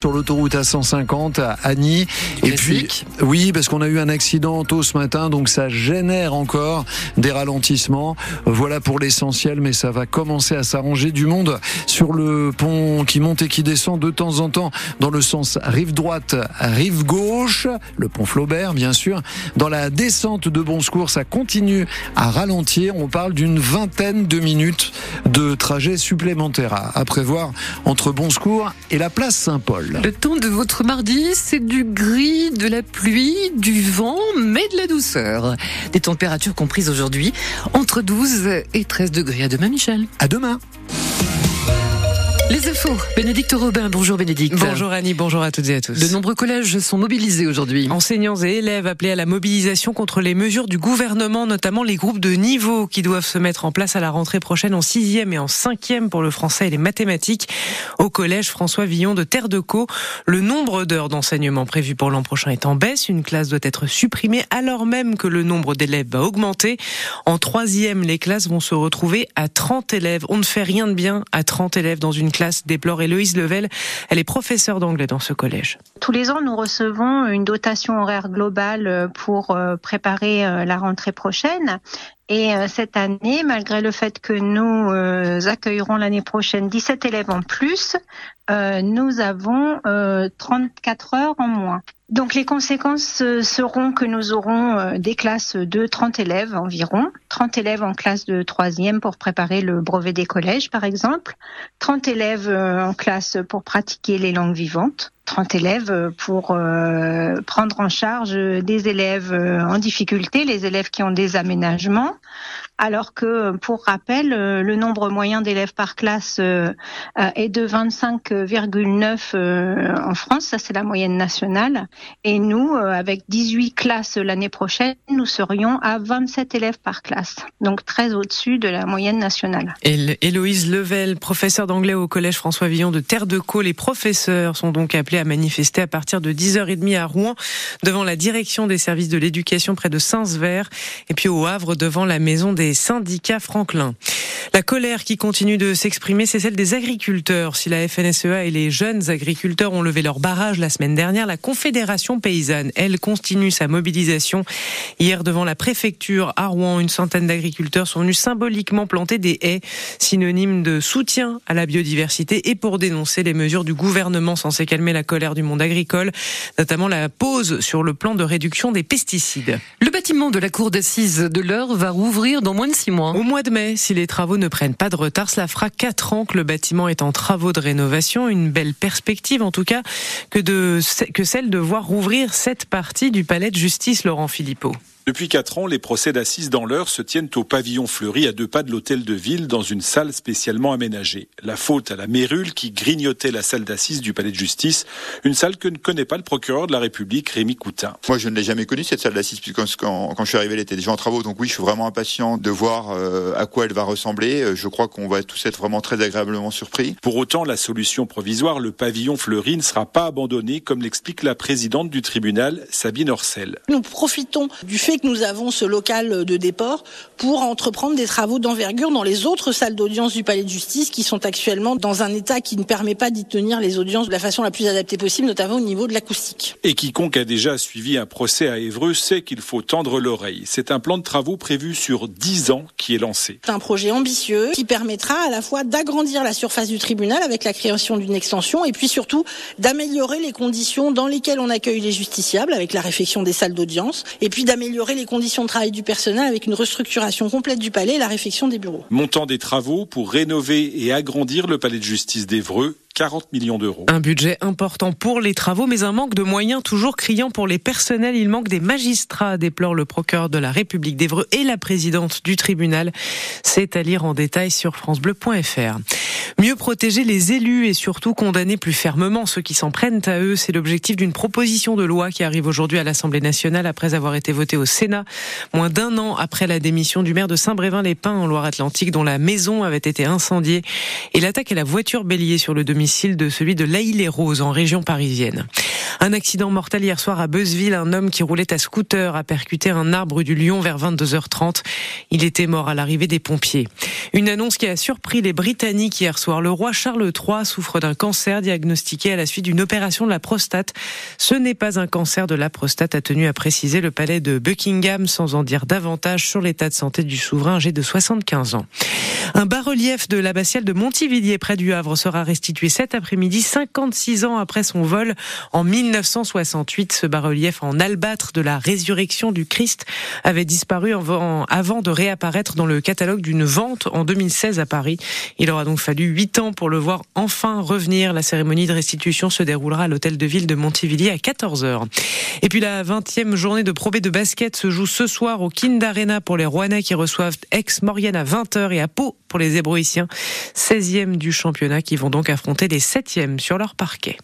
sur l'autoroute A150 à Annie. Et puis, oui, parce qu'on a eu un accident tôt ce matin, donc ça génère encore des ralentissements. Voilà pour l'essentiel, mais ça va commencer à s'arranger du monde sur le pont qui monte et qui descend de temps en temps dans le sens rive droite, rive gauche, le pont Flaubert, bien sûr. Dans la descente de Bon Secours, ça continue à ralentir. On parle d'une vingtaine de minutes de trajet supplémentaire à prévoir entre Bon Secours et la place Saint-Paul. Le temps de votre mardi, c'est du gris, de la pluie, du vent, mais de la douceur. Des températures comprises aujourd'hui entre 12 et 13 degrés. À demain, Michel. À demain. Les infos, Bénédicte Robin, bonjour Bénédicte. Bonjour Annie, bonjour à toutes et à tous. De nombreux collèges sont mobilisés aujourd'hui. Enseignants et élèves appelés à la mobilisation contre les mesures du gouvernement, notamment les groupes de niveau qui doivent se mettre en place à la rentrée prochaine en sixième et en cinquième pour le français et les mathématiques. Au collège François Villon de Terre de Caux, le nombre d'heures d'enseignement prévu pour l'an prochain est en baisse. Une classe doit être supprimée alors même que le nombre d'élèves va augmenter. En troisième, les classes vont se retrouver à 30 élèves. On ne fait rien de bien à 30 élèves dans une classe, déplore Héloïse Level. Elle est professeure d'anglais dans ce collège. Tous les ans, nous recevons une dotation horaire globale pour euh, préparer euh, la rentrée prochaine. Et euh, cette année, malgré le fait que nous accueillerons l'année prochaine 17 élèves en plus, nous avons 34 heures en moins. Donc les conséquences seront que nous aurons des classes de 30 élèves environ, 30 élèves en classe de troisième pour préparer le brevet des collèges par exemple, 30 élèves en classe pour pratiquer les langues vivantes, 30 élèves pour euh, prendre en charge des élèves euh, en difficulté, les élèves qui ont des aménagements, alors que, pour rappel, euh, le nombre moyen d'élèves par classe est de 25,9 en France, ça c'est la moyenne nationale, et nous, avec 18 classes l'année prochaine, nous serions à 27 élèves par classe, donc très au-dessus de la moyenne nationale. Héloïse Level, professeure d'anglais au Collège François Villon de Terre de Caux, les professeurs sont donc appelés à manifester à partir de 10h30 à Rouen devant la direction des services de l'éducation près de Saint-Sever et puis au Havre devant la maison des syndicats Franklin. La colère qui continue de s'exprimer, c'est celle des agriculteurs. Si la FNSEA et les jeunes agriculteurs ont levé leur barrage la semaine dernière, la Confédération paysanne, elle, continue sa mobilisation. Hier, devant la préfecture à Rouen, une centaine d'agriculteurs sont venus symboliquement planter des haies, synonyme de soutien à la biodiversité et pour dénoncer les mesures du gouvernement censées calmer la colère du monde agricole, notamment la pause sur le plan de réduction des pesticides. Le bâtiment de la cour d'assises de l'Eure va rouvrir dans moins de six mois. Au mois de mai, si les travaux ne prennent pas de retard. Cela fera quatre ans que le bâtiment est en travaux de rénovation. Une belle perspective, en tout cas, que, que celle de voir rouvrir cette partie du palais de justice, Laurent Philippot. Depuis quatre ans, les procès d'assises dans l'heure se tiennent au pavillon fleuri à deux pas de l'hôtel de ville dans une salle spécialement aménagée. La faute à la mérule qui grignotait la salle d'assises du palais de justice, une salle que ne connaît pas le procureur de la République, Rémi Coutin. Moi, je ne l'ai jamais connue, cette salle d'assises, puisque quand, quand, je suis arrivé, elle était déjà en travaux. Donc oui, je suis vraiment impatient de voir euh, à quoi elle va ressembler. Euh, je crois qu'on va tous être vraiment très agréablement surpris. Pour autant, la solution provisoire, le pavillon fleuri, ne sera pas abandonné, comme l'explique la présidente du tribunal, Sabine Orcel. Nous profitons du fait que nous avons ce local de déport pour entreprendre des travaux d'envergure dans les autres salles d'audience du palais de justice qui sont actuellement dans un état qui ne permet pas d'y tenir les audiences de la façon la plus adaptée possible, notamment au niveau de l'acoustique. Et quiconque a déjà suivi un procès à Évreux sait qu'il faut tendre l'oreille. C'est un plan de travaux prévu sur 10 ans qui est lancé. C'est un projet ambitieux qui permettra à la fois d'agrandir la surface du tribunal avec la création d'une extension et puis surtout d'améliorer les conditions dans lesquelles on accueille les justiciables avec la réfection des salles d'audience et puis d'améliorer les conditions de travail du personnel avec une restructuration complète du palais et la réfection des bureaux. Montant des travaux pour rénover et agrandir le palais de justice d'Evreux 40 millions d'euros. Un budget important pour les travaux, mais un manque de moyens toujours criant pour les personnels. Il manque des magistrats, déplore le procureur de la République d'Evreux et la présidente du tribunal. C'est à lire en détail sur francebleu.fr. Mieux protéger les élus et surtout condamner plus fermement ceux qui s'en prennent à eux, c'est l'objectif d'une proposition de loi qui arrive aujourd'hui à l'Assemblée nationale après avoir été votée au Sénat, moins d'un an après la démission du maire de Saint-Brévin-les-Pins en Loire-Atlantique dont la maison avait été incendiée et l'attaque à la voiture bélier sur le domicile de celui de Laïle-les-Roses en région parisienne. Un accident mortel hier soir à Beuzeville. Un homme qui roulait à scooter a percuté un arbre du Lyon vers 22h30. Il était mort à l'arrivée des pompiers. Une annonce qui a surpris les Britanniques hier soir. Le roi Charles III souffre d'un cancer diagnostiqué à la suite d'une opération de la prostate. Ce n'est pas un cancer de la prostate, a tenu à préciser le palais de Buckingham sans en dire davantage sur l'état de santé du souverain âgé de 75 ans. Un bas-relief de l'abbatiale de Montivilliers près du Havre sera restitué cet après-midi, 56 ans après son vol en 1968. Ce bas-relief en albâtre de la résurrection du Christ avait disparu avant de réapparaître dans le catalogue d'une vente en 2016 à Paris. Il aura donc fallu 8 ans pour le voir enfin revenir. La cérémonie de restitution se déroulera à l'hôtel de ville de Montivilliers à 14h. Et puis la 20e journée de Pro de basket se joue ce soir au Kind Arena pour les Rouennais qui reçoivent Aix-Maurienne à 20h et à Pau pour les Hébroïciens, 16e du championnat qui vont donc affronter les 7e sur leur parquet.